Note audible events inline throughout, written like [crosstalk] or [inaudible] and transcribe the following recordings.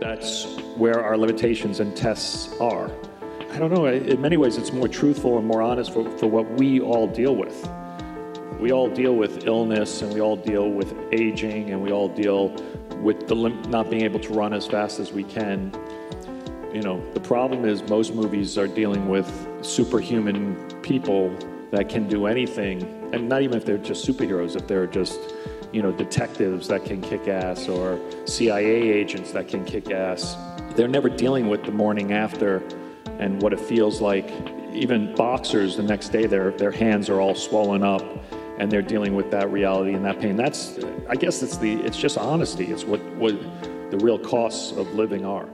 That's where our limitations and tests are. I don't know, in many ways, it's more truthful and more honest for, for what we all deal with. We all deal with illness and we all deal with aging and we all deal with the lim- not being able to run as fast as we can. You know, the problem is most movies are dealing with superhuman people that can do anything, and not even if they're just superheroes, if they're just, you know, detectives that can kick ass or CIA agents that can kick ass. They're never dealing with the morning after and what it feels like. Even boxers, the next day, their, their hands are all swollen up and they're dealing with that reality and that pain. That's, I guess, it's the, it's just honesty. It's what, what the real costs of living are.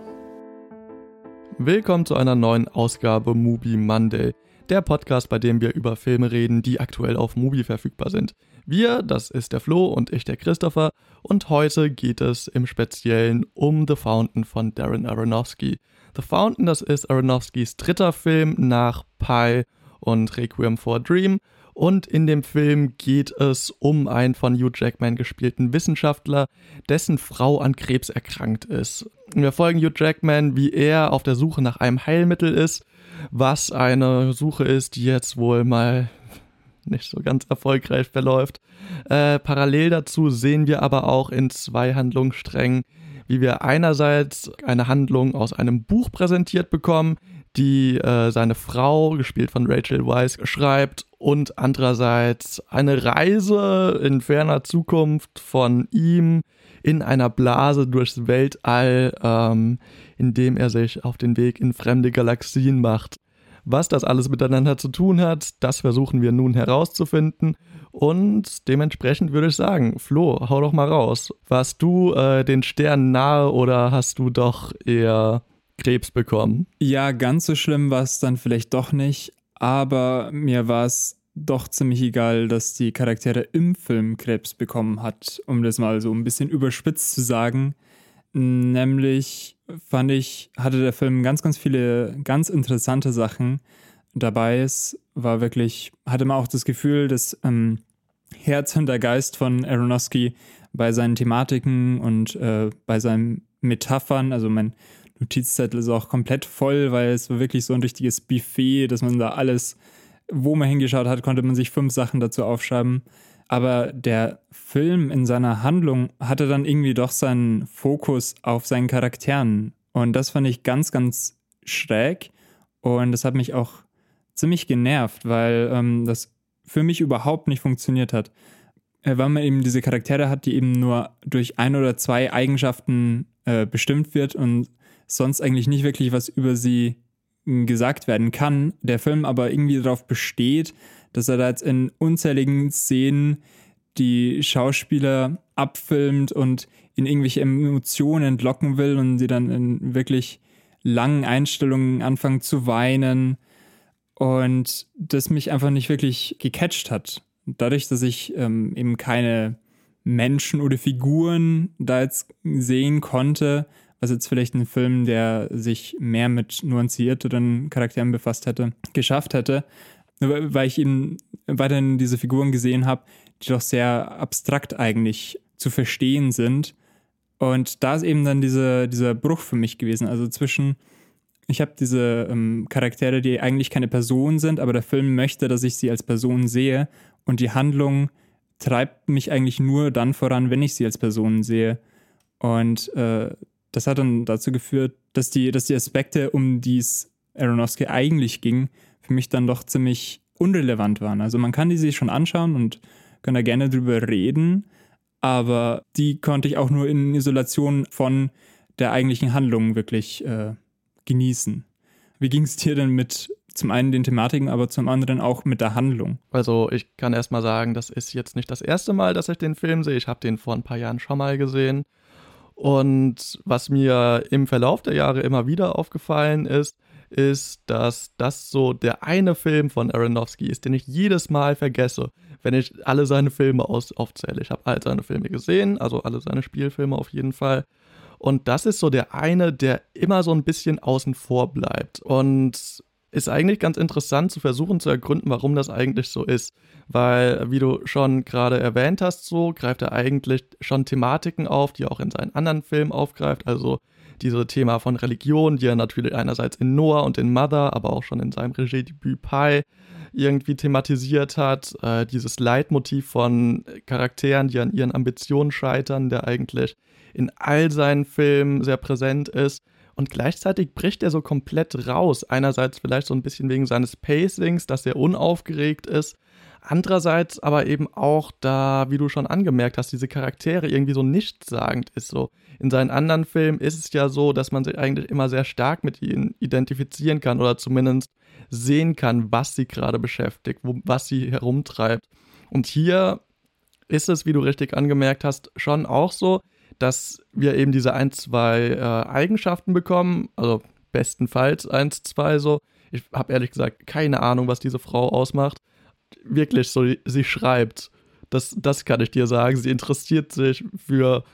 Willkommen zu einer neuen Ausgabe Movie Monday, der Podcast, bei dem wir über Filme reden, die aktuell auf Mubi verfügbar sind. Wir, das ist der Flo und ich der Christopher, und heute geht es im Speziellen um The Fountain von Darren Aronofsky. The Fountain, das ist Aronofskys dritter Film nach Pi und Requiem for a Dream und in dem Film geht es um einen von Hugh Jackman gespielten Wissenschaftler, dessen Frau an Krebs erkrankt ist. Wir folgen Hugh Jackman, wie er auf der Suche nach einem Heilmittel ist, was eine Suche ist, die jetzt wohl mal nicht so ganz erfolgreich verläuft. Äh, parallel dazu sehen wir aber auch in zwei Handlungssträngen, wie wir einerseits eine Handlung aus einem Buch präsentiert bekommen, die äh, seine Frau, gespielt von Rachel Weisz, schreibt und andererseits eine Reise in ferner Zukunft von ihm in einer Blase durchs Weltall, ähm, indem er sich auf den Weg in fremde Galaxien macht. Was das alles miteinander zu tun hat, das versuchen wir nun herauszufinden. Und dementsprechend würde ich sagen, Flo, hau doch mal raus. Warst du äh, den Sternen nahe oder hast du doch eher Krebs bekommen. Ja, ganz so schlimm war es dann vielleicht doch nicht, aber mir war es doch ziemlich egal, dass die Charaktere im Film Krebs bekommen hat, um das mal so ein bisschen überspitzt zu sagen. Nämlich fand ich, hatte der Film ganz, ganz viele ganz interessante Sachen dabei. Es war wirklich, hatte man auch das Gefühl, dass ähm, Herz und der Geist von Aronofsky bei seinen Thematiken und äh, bei seinen Metaphern, also mein Notizzettel ist auch komplett voll, weil es war wirklich so ein richtiges Buffet, dass man da alles, wo man hingeschaut hat, konnte man sich fünf Sachen dazu aufschreiben. Aber der Film in seiner Handlung hatte dann irgendwie doch seinen Fokus auf seinen Charakteren. Und das fand ich ganz, ganz schräg. Und das hat mich auch ziemlich genervt, weil ähm, das für mich überhaupt nicht funktioniert hat. Äh, weil man eben diese Charaktere hat, die eben nur durch ein oder zwei Eigenschaften äh, bestimmt wird und sonst eigentlich nicht wirklich was über sie gesagt werden kann. Der Film aber irgendwie darauf besteht, dass er da jetzt in unzähligen Szenen die Schauspieler abfilmt und in irgendwelche Emotionen entlocken will und sie dann in wirklich langen Einstellungen anfangen zu weinen und das mich einfach nicht wirklich gecatcht hat. Dadurch, dass ich ähm, eben keine Menschen oder Figuren da jetzt sehen konnte, was jetzt vielleicht ein Film, der sich mehr mit nuancierteren Charakteren befasst hätte, geschafft hätte, weil ich eben weiterhin diese Figuren gesehen habe, die doch sehr abstrakt eigentlich zu verstehen sind. Und da ist eben dann diese, dieser Bruch für mich gewesen. Also zwischen, ich habe diese ähm, Charaktere, die eigentlich keine Person sind, aber der Film möchte, dass ich sie als Person sehe. Und die Handlung treibt mich eigentlich nur dann voran, wenn ich sie als Person sehe. Und äh, das hat dann dazu geführt, dass die, dass die Aspekte, um die es Aronofsky eigentlich ging, für mich dann doch ziemlich unrelevant waren. Also man kann die sich schon anschauen und kann da gerne drüber reden, aber die konnte ich auch nur in Isolation von der eigentlichen Handlung wirklich äh, genießen. Wie ging es dir denn mit zum einen den Thematiken, aber zum anderen auch mit der Handlung? Also ich kann erst mal sagen, das ist jetzt nicht das erste Mal, dass ich den Film sehe. Ich habe den vor ein paar Jahren schon mal gesehen. Und was mir im Verlauf der Jahre immer wieder aufgefallen ist, ist, dass das so der eine Film von Aronofsky ist, den ich jedes Mal vergesse, wenn ich alle seine Filme aus aufzähle. Ich habe all seine Filme gesehen, also alle seine Spielfilme auf jeden Fall. Und das ist so der eine, der immer so ein bisschen außen vor bleibt. Und ist eigentlich ganz interessant zu versuchen zu ergründen, warum das eigentlich so ist. Weil, wie du schon gerade erwähnt hast, so greift er eigentlich schon Thematiken auf, die er auch in seinen anderen Filmen aufgreift. Also dieses Thema von Religion, die er natürlich einerseits in Noah und in Mother, aber auch schon in seinem Regiedebüt Pi irgendwie thematisiert hat. Äh, dieses Leitmotiv von Charakteren, die an ihren Ambitionen scheitern, der eigentlich in all seinen Filmen sehr präsent ist. Und gleichzeitig bricht er so komplett raus. Einerseits vielleicht so ein bisschen wegen seines Pacings, dass er unaufgeregt ist. Andererseits aber eben auch da, wie du schon angemerkt hast, diese Charaktere irgendwie so nichtssagend ist. So in seinen anderen Filmen ist es ja so, dass man sich eigentlich immer sehr stark mit ihnen identifizieren kann oder zumindest sehen kann, was sie gerade beschäftigt, wo, was sie herumtreibt. Und hier ist es, wie du richtig angemerkt hast, schon auch so, dass wir eben diese ein, zwei äh, Eigenschaften bekommen, also bestenfalls eins, zwei so. Ich habe ehrlich gesagt keine Ahnung, was diese Frau ausmacht. Wirklich so, sie schreibt. Das, das kann ich dir sagen. Sie interessiert sich für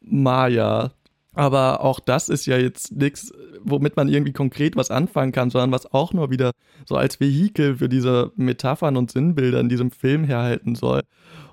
Maya. Aber auch das ist ja jetzt nichts, womit man irgendwie konkret was anfangen kann, sondern was auch nur wieder so als Vehikel für diese Metaphern und Sinnbilder in diesem Film herhalten soll.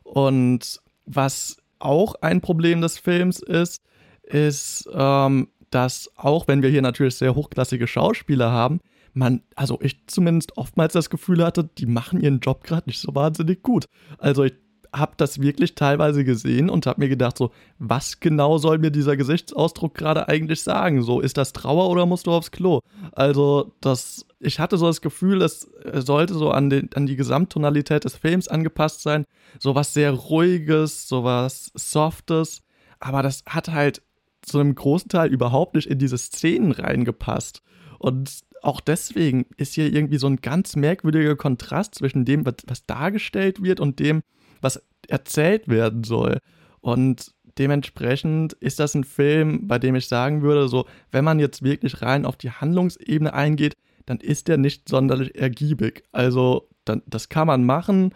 Und was auch ein Problem des Films ist, ist, ähm, dass auch wenn wir hier natürlich sehr hochklassige Schauspieler haben, man, also ich zumindest oftmals das Gefühl hatte, die machen ihren Job gerade nicht so wahnsinnig gut. Also ich habe das wirklich teilweise gesehen und habe mir gedacht, so, was genau soll mir dieser Gesichtsausdruck gerade eigentlich sagen? So, ist das Trauer oder musst du aufs Klo? Also, das, ich hatte so das Gefühl, es sollte so an, den, an die Gesamttonalität des Films angepasst sein. So was sehr Ruhiges, so was Softes. Aber das hat halt zu einem großen Teil überhaupt nicht in diese Szenen reingepasst. Und auch deswegen ist hier irgendwie so ein ganz merkwürdiger Kontrast zwischen dem, was, was dargestellt wird und dem, was erzählt werden soll. Und dementsprechend ist das ein Film, bei dem ich sagen würde, so, wenn man jetzt wirklich rein auf die Handlungsebene eingeht, dann ist der nicht sonderlich ergiebig. Also, dann, das kann man machen,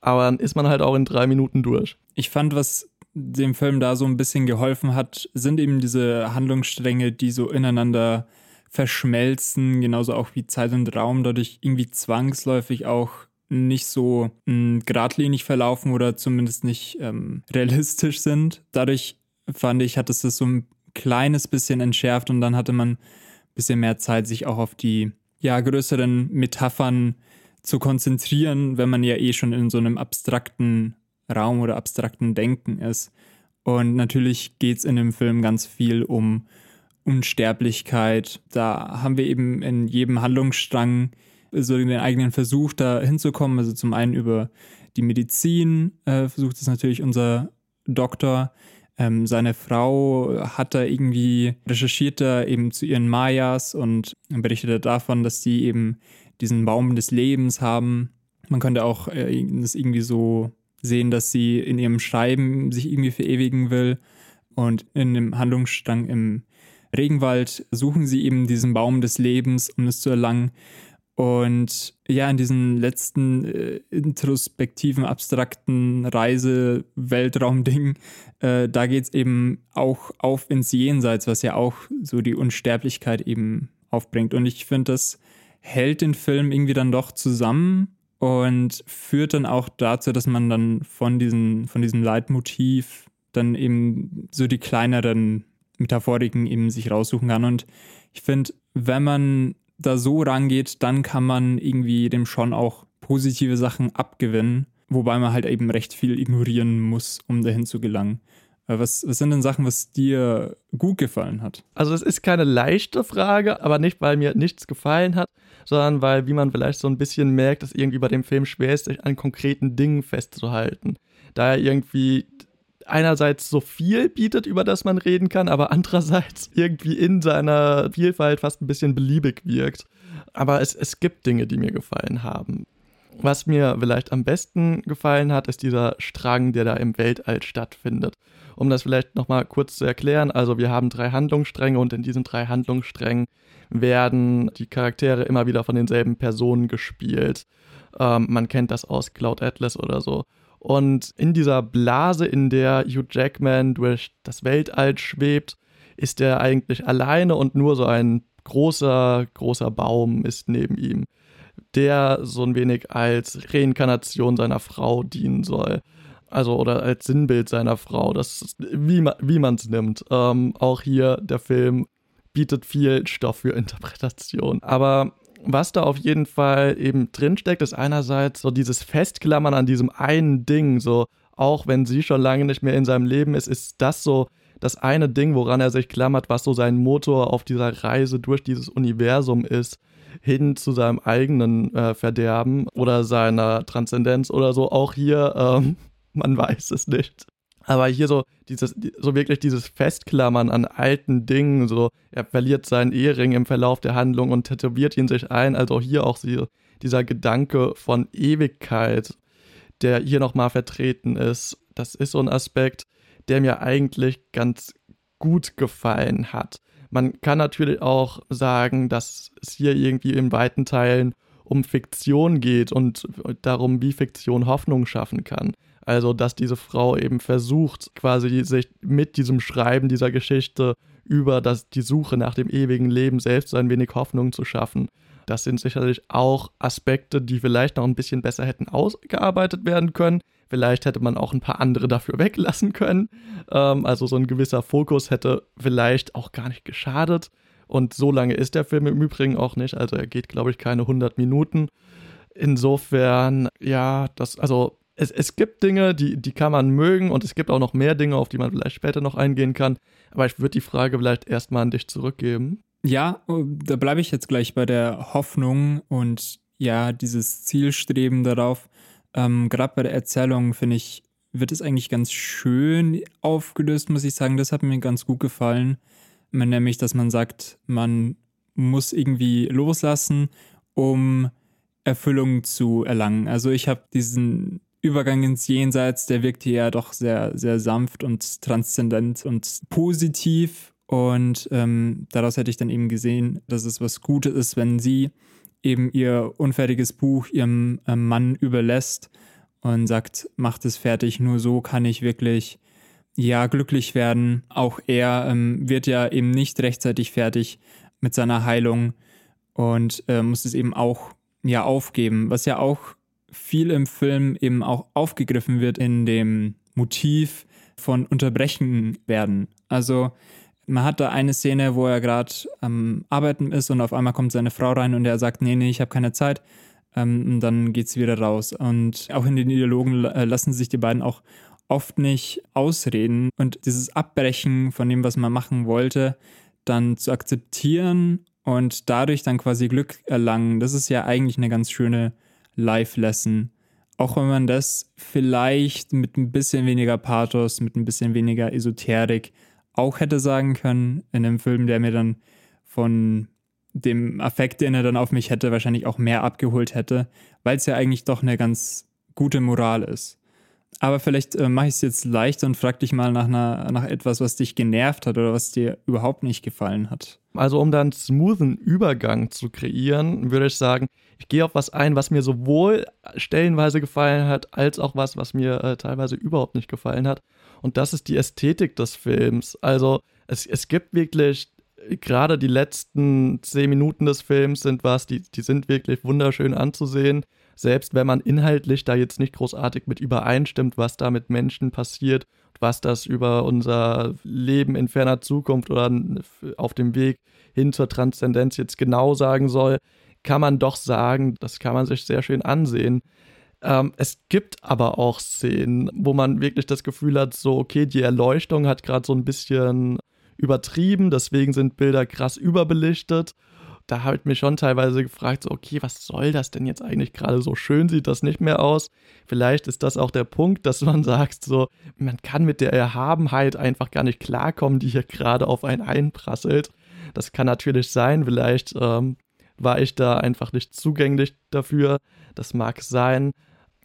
aber dann ist man halt auch in drei Minuten durch. Ich fand, was dem Film da so ein bisschen geholfen hat, sind eben diese Handlungsstränge, die so ineinander verschmelzen, genauso auch wie Zeit und Raum dadurch irgendwie zwangsläufig auch nicht so mh, hm, geradlinig verlaufen oder zumindest nicht ähm, [laughs] realistisch sind. Dadurch fand ich, hat es das so ein kleines bisschen entschärft und dann hatte man ein bisschen mehr Zeit, sich auch auf die ja, größeren Metaphern zu konzentrieren, wenn man ja eh schon in so einem abstrakten Raum oder abstrakten Denken ist. Und natürlich geht es in dem Film ganz viel um Unsterblichkeit. Da haben wir eben in jedem Handlungsstrang so den eigenen Versuch, da hinzukommen. Also zum einen über die Medizin äh, versucht es natürlich unser Doktor. Ähm, seine Frau hat da irgendwie recherchiert da eben zu ihren Mayas und berichtet davon, dass sie eben diesen Baum des Lebens haben. Man könnte auch äh, das irgendwie so sehen, dass sie in ihrem Schreiben sich irgendwie verewigen will. Und in dem Handlungsstrang im Regenwald suchen sie eben diesen Baum des Lebens, um es zu erlangen. Und ja, in diesen letzten äh, introspektiven, abstrakten Reise-Weltraum-Ding, äh, da geht es eben auch auf ins Jenseits, was ja auch so die Unsterblichkeit eben aufbringt. Und ich finde, das hält den Film irgendwie dann doch zusammen und führt dann auch dazu, dass man dann von, diesen, von diesem Leitmotiv dann eben so die kleineren Metaphoriken eben sich raussuchen kann. Und ich finde, wenn man da so rangeht, dann kann man irgendwie dem schon auch positive Sachen abgewinnen, wobei man halt eben recht viel ignorieren muss, um dahin zu gelangen. Äh, was, was sind denn Sachen, was dir gut gefallen hat? Also es ist keine leichte Frage, aber nicht, weil mir nichts gefallen hat, sondern weil, wie man vielleicht so ein bisschen merkt, dass irgendwie bei dem Film schwer ist, sich an konkreten Dingen festzuhalten. Da er irgendwie einerseits so viel bietet, über das man reden kann, aber andererseits [laughs] irgendwie in seiner Vielfalt fast ein bisschen beliebig wirkt. Aber es, es gibt Dinge, die mir gefallen haben. Was mir vielleicht am besten gefallen hat, ist dieser Strang, der da im Weltall stattfindet. Um das vielleicht nochmal kurz zu erklären, also wir haben drei Handlungsstränge und in diesen drei Handlungssträngen werden die Charaktere immer wieder von denselben Personen gespielt. Ähm, man kennt das aus Cloud Atlas oder so. Und in dieser Blase, in der Hugh Jackman durch das Weltall schwebt, ist er eigentlich alleine und nur so ein großer, großer Baum ist neben ihm, der so ein wenig als Reinkarnation seiner Frau dienen soll. Also oder als Sinnbild seiner Frau, das wie man wie man es nimmt. Ähm, auch hier der Film bietet viel Stoff für Interpretation. Aber was da auf jeden Fall eben drinsteckt, ist einerseits so dieses Festklammern an diesem einen Ding, so auch wenn sie schon lange nicht mehr in seinem Leben ist, ist das so das eine Ding, woran er sich klammert, was so sein Motor auf dieser Reise durch dieses Universum ist, hin zu seinem eigenen äh, Verderben oder seiner Transzendenz oder so. Auch hier, ähm, [laughs] man weiß es nicht. Aber hier so dieses, so wirklich dieses Festklammern an alten Dingen, so er verliert seinen Ehering im Verlauf der Handlung und tätowiert ihn sich ein. Also hier auch sie, dieser Gedanke von Ewigkeit, der hier nochmal vertreten ist. Das ist so ein Aspekt, der mir eigentlich ganz gut gefallen hat. Man kann natürlich auch sagen, dass es hier irgendwie in weiten Teilen um Fiktion geht und darum, wie Fiktion Hoffnung schaffen kann. Also, dass diese Frau eben versucht, quasi sich mit diesem Schreiben dieser Geschichte über das, die Suche nach dem ewigen Leben selbst ein wenig Hoffnung zu schaffen. Das sind sicherlich auch Aspekte, die vielleicht noch ein bisschen besser hätten ausgearbeitet werden können. Vielleicht hätte man auch ein paar andere dafür [laughs] weglassen können. Ähm, also so ein gewisser Fokus hätte vielleicht auch gar nicht geschadet. Und so lange ist der Film im Übrigen auch nicht. Also er geht, glaube ich, keine 100 Minuten. Insofern, ja, das, also es, es gibt Dinge, die, die kann man mögen und es gibt auch noch mehr Dinge, auf die man vielleicht später noch eingehen kann. Aber ich würde die Frage vielleicht erstmal an dich zurückgeben. Ja, oh, da bleibe ich jetzt gleich bei der Hoffnung und ja, dieses Zielstreben darauf. Ähm, Gerade bei der Erzählung, finde ich, wird es eigentlich ganz schön aufgelöst, muss ich sagen. Das hat mir ganz gut gefallen. Nämlich, dass man sagt, man muss irgendwie loslassen, um Erfüllung zu erlangen. Also ich habe diesen Übergang ins Jenseits, der wirkte ja doch sehr, sehr sanft und transzendent und positiv. Und ähm, daraus hätte ich dann eben gesehen, dass es was Gutes ist, wenn sie eben ihr unfertiges Buch ihrem ähm, Mann überlässt und sagt, macht es fertig, nur so kann ich wirklich ja glücklich werden. Auch er ähm, wird ja eben nicht rechtzeitig fertig mit seiner Heilung und äh, muss es eben auch ja aufgeben, was ja auch viel im Film eben auch aufgegriffen wird in dem Motiv von Unterbrechen werden. Also man hat da eine Szene, wo er gerade am Arbeiten ist und auf einmal kommt seine Frau rein und er sagt, nee, nee, ich habe keine Zeit. Ähm, und dann geht sie wieder raus. Und auch in den Dialogen äh, lassen sich die beiden auch oft nicht ausreden. Und dieses Abbrechen von dem, was man machen wollte, dann zu akzeptieren und dadurch dann quasi Glück erlangen, das ist ja eigentlich eine ganz schöne Live-Lesson. Auch wenn man das vielleicht mit ein bisschen weniger Pathos, mit ein bisschen weniger Esoterik auch hätte sagen können, in einem Film, der mir dann von dem Affekt, den er dann auf mich hätte, wahrscheinlich auch mehr abgeholt hätte, weil es ja eigentlich doch eine ganz gute Moral ist. Aber vielleicht äh, mache ich es jetzt leicht und frag dich mal nach, einer, nach etwas, was dich genervt hat oder was dir überhaupt nicht gefallen hat. Also um da einen smoothen Übergang zu kreieren, würde ich sagen, ich gehe auf was ein, was mir sowohl stellenweise gefallen hat, als auch was, was mir äh, teilweise überhaupt nicht gefallen hat. Und das ist die Ästhetik des Films. Also es, es gibt wirklich, gerade die letzten zehn Minuten des Films sind was, die, die sind wirklich wunderschön anzusehen selbst wenn man inhaltlich da jetzt nicht großartig mit übereinstimmt, was da mit Menschen passiert, was das über unser Leben in ferner Zukunft oder auf dem Weg hin zur Transzendenz jetzt genau sagen soll, kann man doch sagen, das kann man sich sehr schön ansehen. Ähm, es gibt aber auch Szenen, wo man wirklich das Gefühl hat, so, okay, die Erleuchtung hat gerade so ein bisschen übertrieben, deswegen sind Bilder krass überbelichtet da habe ich mich schon teilweise gefragt, so, okay, was soll das denn jetzt eigentlich gerade so schön sieht das nicht mehr aus? Vielleicht ist das auch der Punkt, dass man [laughs] sagt, so, man kann mit der Erhabenheit einfach gar nicht klarkommen, die hier gerade auf einen einprasselt. Das kann natürlich sein, vielleicht ähm, war ich da einfach nicht zugänglich dafür. Das mag sein.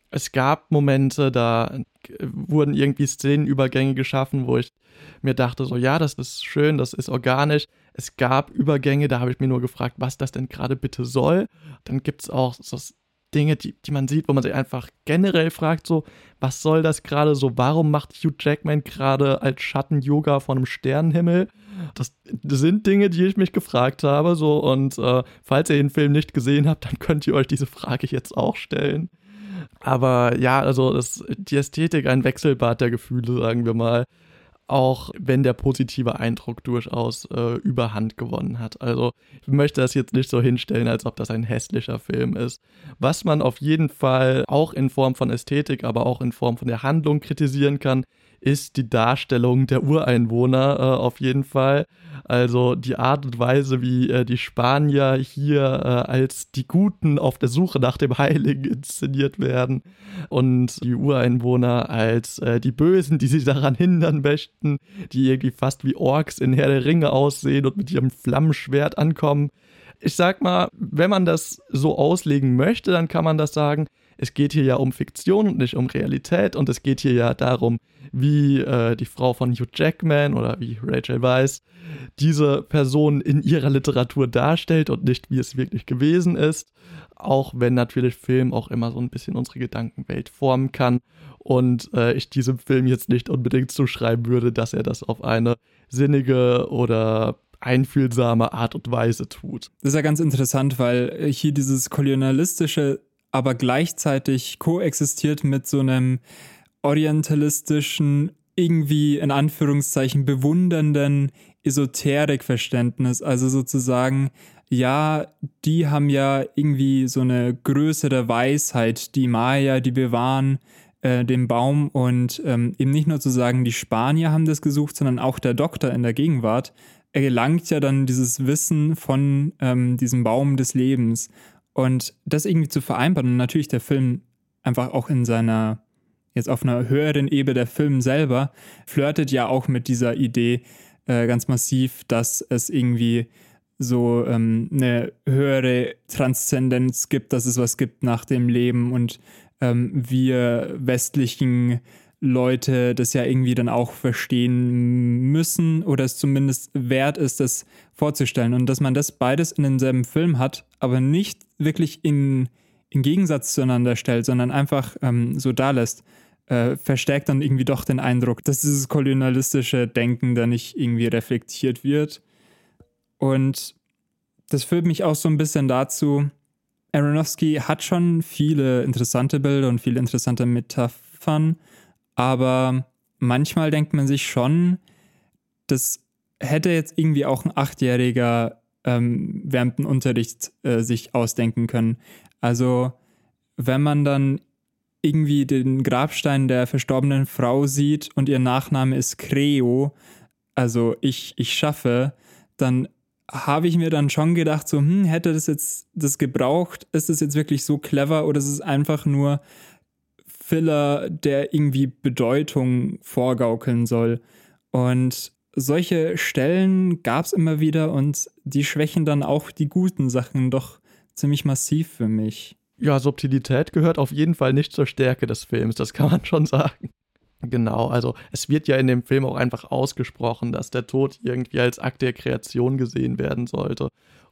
Es gab Momente, da wurden irgendwie Szenenübergänge geschaffen, wo ich mir dachte, so ja, das ist schön, das ist organisch. Es gab Übergänge, da habe ich mir nur gefragt, was das denn gerade bitte soll. Dann gibt es auch so Dinge, die, die man sieht, wo man sich einfach generell fragt, so, was soll das gerade so? Warum macht Hugh Jackman gerade als Schatten Yoga von einem Sternenhimmel? Das, das, sind Dinge, die ich mich gefragt habe, so, und äh, falls ihr den Film nicht gesehen habt, dann könnt ihr euch diese Frage jetzt auch stellen. Aber ja, also das, die Ästhetik, ein Wechselbad der Gefühle, sagen wir mal auch wenn der positive Eindruck durchaus äh, überhand gewonnen hat. Also ich möchte das jetzt nicht so hinstellen, als ob das ein hässlicher Film ist. Was man auf jeden Fall auch in Form von Ästhetik, aber auch in Form von der Handlung kritisieren kann, ist die Darstellung der Ureinwohner äh, auf jeden Fall. Also die Art und Weise, wie äh, die Spanier hier äh, als die Guten auf der Suche nach dem Heiligen inszeniert werden und die Ureinwohner als äh, die Bösen, die sie daran hindern möchten, die irgendwie fast wie Orks in Herr der Ringe aussehen und mit ihrem Flammenschwert ankommen. Ich sag mal, wenn man das so auslegen möchte, dann kann man das sagen, es geht hier ja um Fiktion und nicht um Realität und es geht hier ja darum, wie äh, die Frau von Hugh Jackman oder wie Rachel Weisz diese Person in ihrer Literatur darstellt und nicht wie es wirklich gewesen ist. Auch wenn natürlich Film auch immer so ein bisschen unsere Gedankenwelt formen kann und äh, ich diesem Film jetzt nicht unbedingt zuschreiben würde, dass er das auf eine sinnige oder einfühlsame Art und Weise tut. Das ist ja ganz interessant, weil hier dieses kolonialistische aber gleichzeitig koexistiert mit so einem orientalistischen, irgendwie in Anführungszeichen bewundernden Esoterikverständnis. Also sozusagen, ja, die haben ja irgendwie so eine größere Weisheit. Die Maya, die bewahren äh, den Baum und ähm, eben nicht nur zu sagen, die Spanier haben das gesucht, sondern auch der Doktor in der Gegenwart erlangt ja dann dieses Wissen von ähm, diesem Baum des Lebens. Und das irgendwie zu vereinbaren und natürlich der Film einfach auch in seiner, jetzt auf einer höheren Ebene der Film selber, flirtet ja auch mit dieser Idee äh, ganz massiv, dass es irgendwie so ähm, eine höhere Transzendenz gibt, dass es was gibt nach dem Leben und ähm, wir westlichen Leute das ja irgendwie dann auch verstehen müssen oder es zumindest wert ist, das vorzustellen. Und dass man das beides in denselben Film hat, aber nicht wirklich in, in Gegensatz zueinander stellt, sondern einfach ähm, so da lässt, äh, verstärkt dann irgendwie doch den Eindruck, dass dieses kolonialistische Denken da nicht irgendwie reflektiert wird. Und das führt mich auch so ein bisschen dazu, Aronofsky hat schon viele interessante Bilder und viele interessante Metaphern, aber manchmal denkt man sich schon, das hätte jetzt irgendwie auch ein Achtjähriger ähm, während dem Unterricht äh, sich ausdenken können. Also wenn man dann irgendwie den Grabstein der verstorbenen Frau sieht und ihr Nachname ist Creo, also ich, ich schaffe, dann habe ich mir dann schon gedacht, so, hm, hätte das jetzt das gebraucht? Ist das jetzt wirklich so clever oder ist es einfach nur Filler, der irgendwie Bedeutung vorgaukeln soll. Und solche Stellen gab es immer wieder und die schwächen dann auch die guten Sachen doch ziemlich massiv für mich. Ja, Subtilität gehört auf jeden Fall nicht zur Stärke des Films, das kann man [laughs] schon sagen. Genau, also es wird ja in dem Film auch einfach ausgesprochen, dass der Tod irgendwie als Akt der Kreation gesehen werden sollte.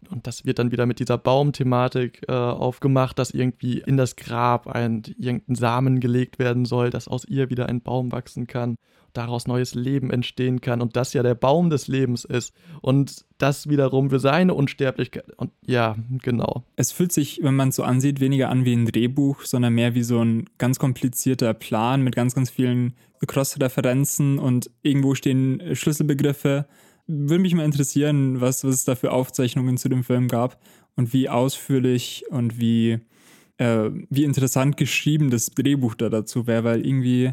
Und das wird dann wieder mit dieser Baumthematik äh, aufgemacht, dass irgendwie in das Grab ein irgendein Samen gelegt werden soll, dass aus ihr wieder ein Baum wachsen kann, daraus neues Leben entstehen kann und das ja der Baum des Lebens ist. Und das wiederum für seine Unsterblichkeit. Und ja, genau. Es fühlt sich, wenn man es so ansieht, weniger an wie ein Drehbuch, sondern mehr wie so ein ganz komplizierter Plan mit ganz, ganz vielen Cross-Referenzen und irgendwo stehen Schlüsselbegriffe würde mich mal interessieren, was, was es da für Aufzeichnungen zu dem Film gab und wie ausführlich und wie, äh, wie interessant geschrieben das Drehbuch da dazu wäre, weil irgendwie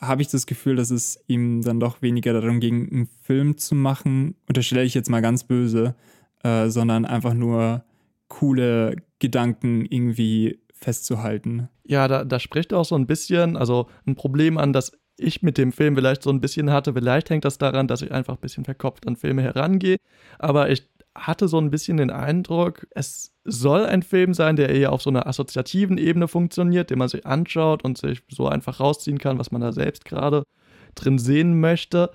habe ich das Gefühl, dass es ihm dann doch weniger darum ging, einen Film zu machen, unterstelle ich jetzt mal ganz böse, äh, sondern einfach nur coole Gedanken irgendwie festzuhalten. Ja, da, da spricht auch so ein bisschen, also ein Problem an, das ich mit dem Film vielleicht so ein bisschen hatte. Vielleicht hängt das daran, dass ich einfach ein bisschen verkopft an Filme herangehe. Aber ich hatte so ein bisschen den Eindruck, es soll ein Film sein, der eher auf so einer assoziativen Ebene funktioniert, den man sich anschaut und sich so einfach rausziehen kann, was man da selbst gerade drin sehen möchte.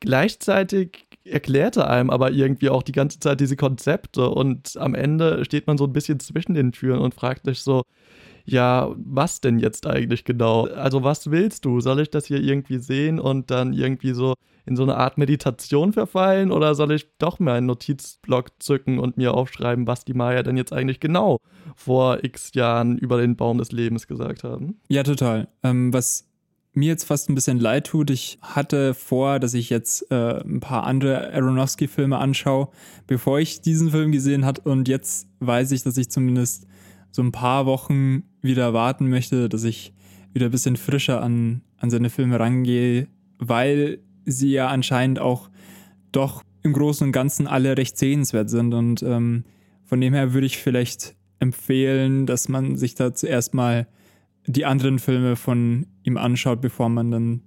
Gleichzeitig erklärte einem aber irgendwie auch die ganze Zeit diese Konzepte und am Ende steht man so ein bisschen zwischen den Türen und fragt sich so, ja, was denn jetzt eigentlich genau? Also was willst du? Soll ich das hier irgendwie sehen und dann irgendwie so in so eine Art Meditation verfallen oder soll ich doch meinen Notizblock zücken und mir aufschreiben, was die Maya denn jetzt eigentlich genau vor x Jahren über den Baum des Lebens gesagt haben? Ja, total. Ähm, was mir jetzt fast ein bisschen leid tut. Ich hatte vor, dass ich jetzt äh, ein paar andere Aronofsky-Filme anschaue, bevor ich diesen Film gesehen habe. Und jetzt weiß ich, dass ich zumindest so ein paar Wochen wieder warten möchte, dass ich wieder ein bisschen frischer an, an seine Filme rangehe, weil sie ja anscheinend auch doch im Großen und Ganzen alle recht sehenswert sind. Und ähm, von dem her würde ich vielleicht empfehlen, dass man sich da zuerst mal die anderen Filme von ihm anschaut, bevor man dann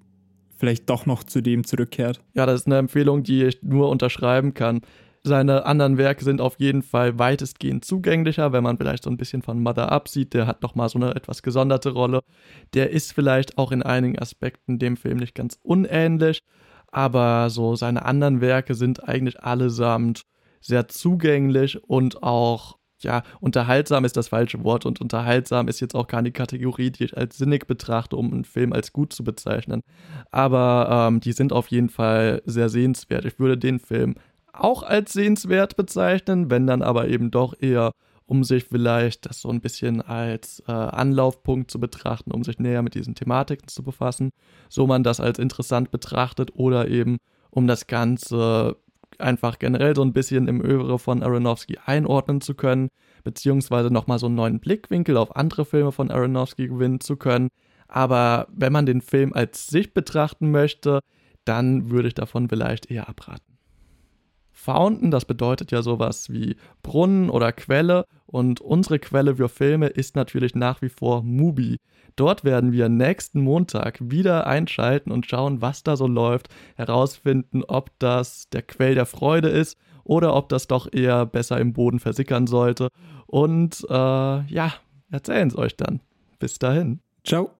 vielleicht doch noch zu dem zurückkehrt. Ja, das ist eine Empfehlung, die ich nur unterschreiben kann. Seine anderen Werke sind auf jeden Fall weitestgehend zugänglicher, wenn man vielleicht so ein bisschen von Mother absieht. Der hat nochmal so eine etwas gesonderte Rolle. Der ist vielleicht auch in einigen Aspekten dem Film nicht ganz unähnlich, aber so seine anderen Werke sind eigentlich allesamt sehr zugänglich und auch ja, unterhaltsam ist das falsche Wort und unterhaltsam ist jetzt auch keine Kategorie, die ich als sinnig betrachte, um einen Film als gut zu bezeichnen. Aber ähm, die sind auf jeden Fall sehr sehenswert. Ich würde den Film auch als sehenswert bezeichnen, wenn dann aber eben doch eher um sich vielleicht das so ein bisschen als äh, Anlaufpunkt zu betrachten, um sich näher mit diesen Thematiken zu befassen, so man das als interessant betrachtet oder eben um das Ganze einfach generell so ein bisschen im Övre von Aronofsky einordnen zu können, beziehungsweise nochmal so einen neuen Blickwinkel auf andere Filme von Aronofsky gewinnen zu können. Aber wenn man den Film als sich betrachten möchte, dann würde ich davon vielleicht eher abraten. Fountain, das bedeutet ja sowas wie Brunnen oder Quelle und unsere Quelle für Filme ist natürlich nach wie vor Mubi. Dort werden wir nächsten Montag wieder einschalten und schauen, was da so läuft, herausfinden, ob das der Quell der Freude ist oder ob das doch eher besser im Boden versickern sollte. Und äh, ja, erzählen es euch dann. Bis dahin. Ciao.